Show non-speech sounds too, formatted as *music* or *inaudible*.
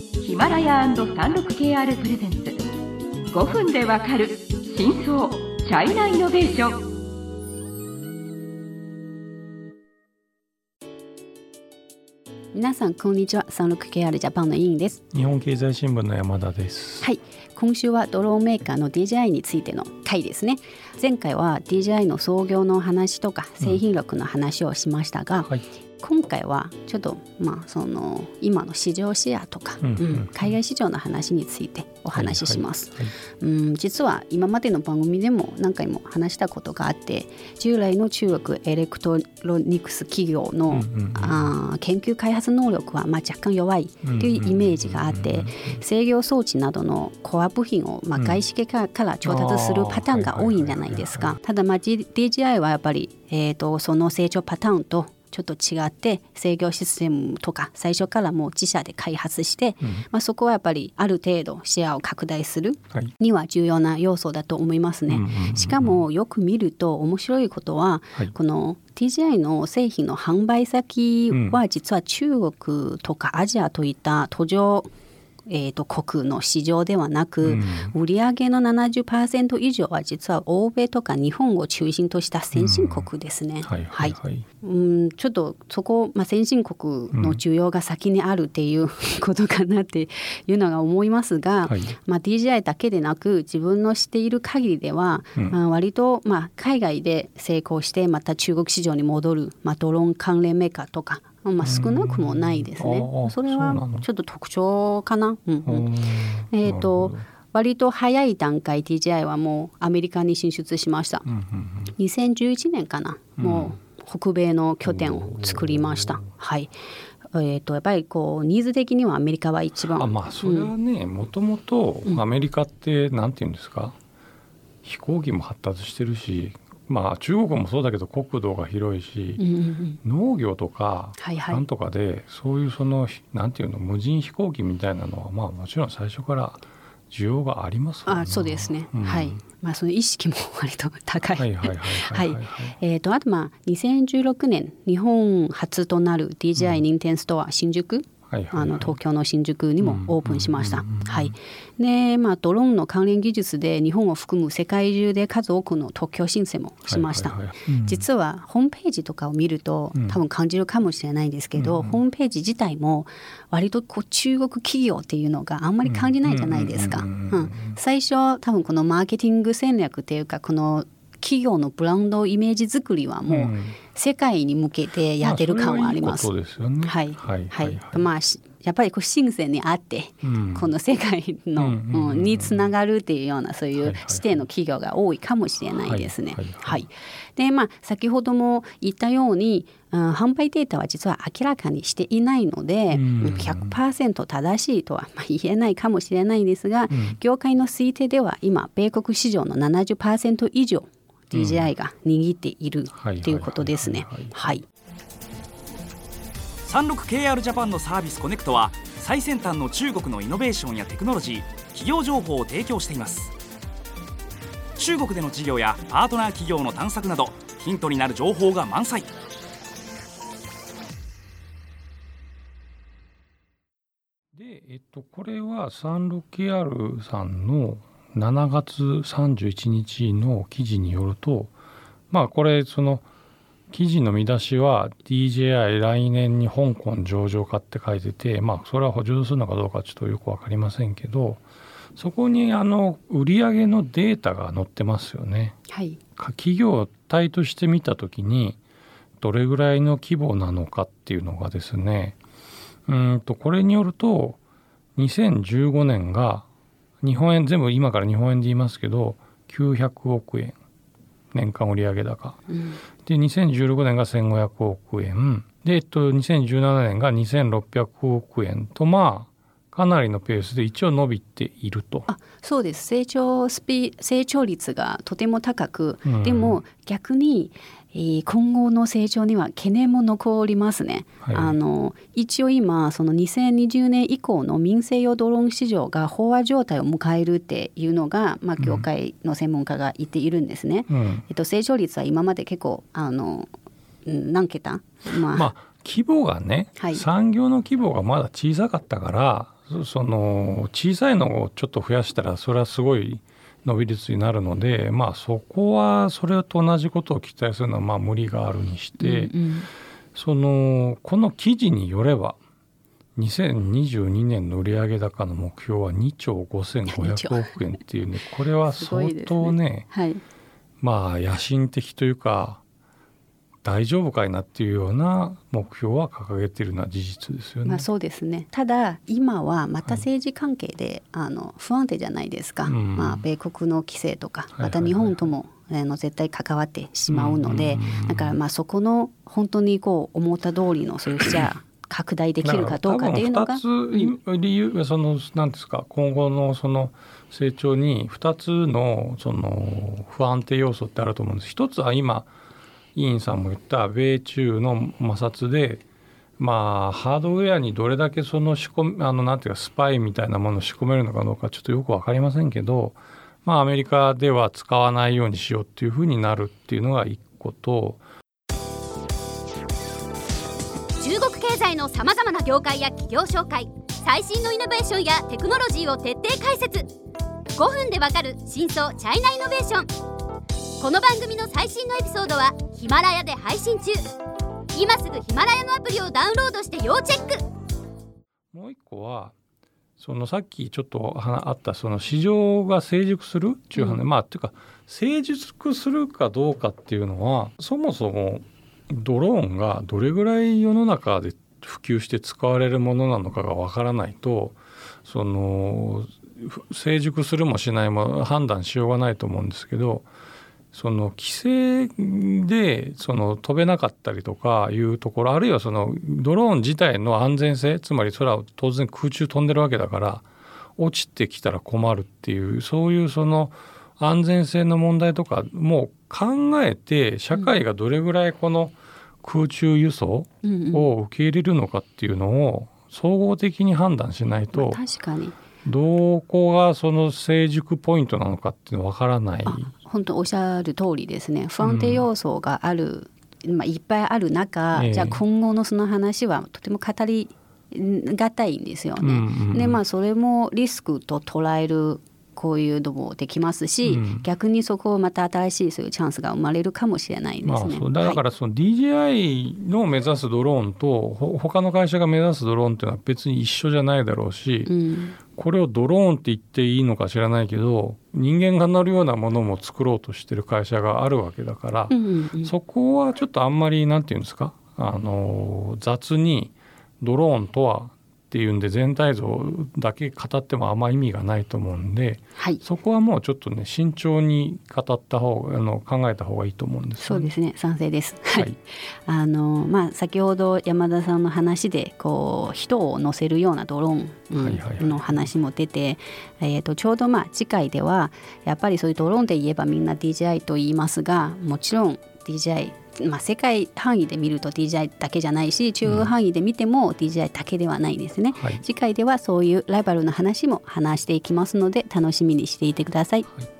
ヒマラヤ &36KR プレゼンツ。5分でわかる真相チャイナイノベーション。皆さんこんにちは。36KR ジャパンの委員です。日本経済新聞の山田です。はい。今週はドローンメーカーの DJI についての回ですね。前回は DJI の創業の話とか製品力の話をしましたが、うんはい、今回はちょっとまあその今の市場シェアとか、うんうん、海外市場の話についてお話しします、はいはいはい、うん実は今までの番組でも何回も話したことがあって従来の中国エレクトロニクス企業の、うんうんうん、あ研究開発能力はまあ若干弱いというイメージがあって制御装置などのコア部品をまあ外資系から調達するパターンが多いんじゃないですか。ただまあ DJI はやっぱり、えーとその成長パターンとちょっと違って制御システムとか最初からもう自社で開発して、うん、まあ、そこはやっぱりある程度シェアを拡大するには重要な要素だと思いますね。しかもよく見ると面白いことは、はい、この TGI の製品の販売先は実は中国とかアジアといった途上えーと、国の市場ではなく、うん、売上の70%以上は実は欧米とか日本を中心とした先進国ですね。はい、うんちょっとそこ、まあ、先進国の需要が先にあるっていう *laughs* ことかなっていうのが思いますが、はい、まあ、DJI だけでなく自分の知っている限りでは、うん、まあ、割と、まあ、海外で成功してまた中国市場に戻る、まあ、ドローン関連メーカーとかまあ、少なくもないですね。それはちょっと特徴かな。うんうん、えっ、ー、と割と早い段階 TGI はもうアメリカに進出しました。うんうんうん、2011年かな。もう北米の拠点を作りました。はい。えーと、やっぱりこうニーズ的にはアメリカは一番あまあそれはねもともとアメリカってなんていうんですか、飛行機も発達してるしまあ中国もそうだけど国土が広いし、うんうん、農業とかなんとかでそういうそのなんていうの無人飛行機みたいなのはまあもちろん最初から需要がありますあそうですね、うん、はい。まあその意識も割と高い。はいはい *laughs* えっ、とあとまあ2016年日本初となる DJI 認定ストア新宿はいはいはい、あの東京の新宿にもオープンしました。はい、で、まあ、ドローンの関連技術で日本を含む世界中で数多くの特許申請もしました。実はホームページとかを見ると多分感じるかもしれないんですけど、うん、ホームページ自体も割とこう中国企業っていうのがあんまり感じないじゃないですか。最初多分このマーケティング戦略っていうかこの企業のブランドイメージ作りはもう世界に向けてやってる感はあります。はい、はい、はい、まあやっぱりこう深セにあって、うん、この世界の、うん、につながるっていうようなそういう視点の企業が多いかもしれないですね。はい、でまあ先ほども言ったように、うん、販売データは実は明らかにしていないので、うん、100%正しいとはまあ言えないかもしれないですが、うん、業界の推定では今米国市場の70%以上 DJI が握っているということですね。はい。36KR ジャパンのサービスコネクトは最先端の中国のイノベーションやテクノロジー企業情報を提供しています中国での事業やパートナー企業の探索などヒントになる情報が満載で、えっと、これは 36KR さんの7月31日の記事によるとまあこれその記事の見出しは DJI 来年に香港上場化って書いててまあそれは補充するのかどうかちょっとよく分かりませんけどそこにあの売上のデータが載ってますよね。はい、企業体として見た時にどれぐらいの規模なのかっていうのがですねうんとこれによると2015年が日本円全部今から日本円で言いますけど900億円年間売上高、うん、で2016年が1500億円。で、えっと、2017年が2600億円とまあかなりのペースで一応伸びていると。あそうです。成長スピ成長率がとても高く、うん、でも逆に今後の成長には懸念も残りますね。はい、あの一応今その2020年以降の民生用ドローン市場が飽和状態を迎えるっていうのが、まあ、業界の専門家が言っているんですね。うん、えっと、成長率は今まで結構あの何桁、まあ、まあ規模がね、はい、産業の規模がまだ小さかったからその小さいのをちょっと増やしたらそれはすごい伸び率になるのでまあそこはそれと同じことを期待するのはまあ無理があるにして、うんうん、そのこの記事によれば2022年の売上高の目標は2兆5500億円っていうねこれは相当ね、*laughs* ねはい、まあ野心的というか大丈夫かいなっていうような目標は掲げているのは事実ですよね。まあ、そうですねただ今はまた政治関係で、はい、あの不安定じゃないですか、うん、まあ、米国の規制とかまた日本とも、あの絶対関わってしまうので、だからまあそこの本当にこう思った通りのそういうじゃあ拡大できるかどうかっていうのが。2つ理由がそのなんですか今後のその成長に2つのその不安定要素ってあると思うんです。一つは今委員さんも言った米中の摩擦でまあハードウェアにどれだけその仕込あのなんていうかスパイみたいなものを仕込めるのかどうかちょっとよく分かりませんけどまあアメリカでは使わないようにしようっていうふうになるっていうのが一個と。中国経済のさまざまな業界や企業紹介最新のイノベーションやテクノロジーを徹底解説。5分でわかる真相チャイナイノベーションこの番組の最新のエピソードはヒマラヤで配信中。今すぐヒマラヤのアプリをダウンロードして要チェック。もう一個はそのさっきちょっとあったその市場が成熟するっていう話、うん、まあっていうか成熟するかどうかっていうのはそもそもドローンがどれぐらい世の中で普及して使われるものなのかがわからないとその成熟するもしないも判断しようがないと思うんですけどその規制でその飛べなかったりとかいうところあるいはそのドローン自体の安全性つまり空を当然空中飛んでるわけだから落ちてきたら困るっていうそういうその安全性の問題とかも考えて社会がどれぐらいこの空中輸送を受け入れるのかっていうのを総合的に判断しないと確かにどこがその成熟ポイントなのかっていうのは分からない。本当おっしゃる通りですね。不安定要素がある、うん、まあ、いっぱいある中、えー、じゃあ今後のその話はとても語りがたいんですよね。うんうん、でまあそれもリスクと捉えるこういうのもできますし、うん、逆にそこをまた新しいそういうチャンスが生まれるかもしれないですね。まあ、だからその DJI の目指すドローンと、はい、他の会社が目指すドローンっていうのは別に一緒じゃないだろうし、うん、これをドローンって言っていいのか知らないけど人間が乗るようなものも作ろうとしてる会社があるわけだから、うんうんうん、そこはちょっとあんまりなんて言うんですか？あの雑にドローンとはっていうんで全体像だけ語ってもあんま意味がないと思うんで、はい、そこはもうちょっとね慎重に語った方があの考えた方がいいと思うんです、ね、そうですね。賛成です。はい。あのまあ先ほど山田さんの話でこう人を乗せるようなドローンの話も出て、えっ、とちょうどまあ次回ではやっぱりそういうドローンで言えばみんな DJI と言いますがもちろん DJI まあ、世界範囲で見ると DJI だけじゃないし中国範囲で見ても DJI だけではないですね、うんはい、次回ではそういうライバルの話も話していきますので楽しみにしていてください。はい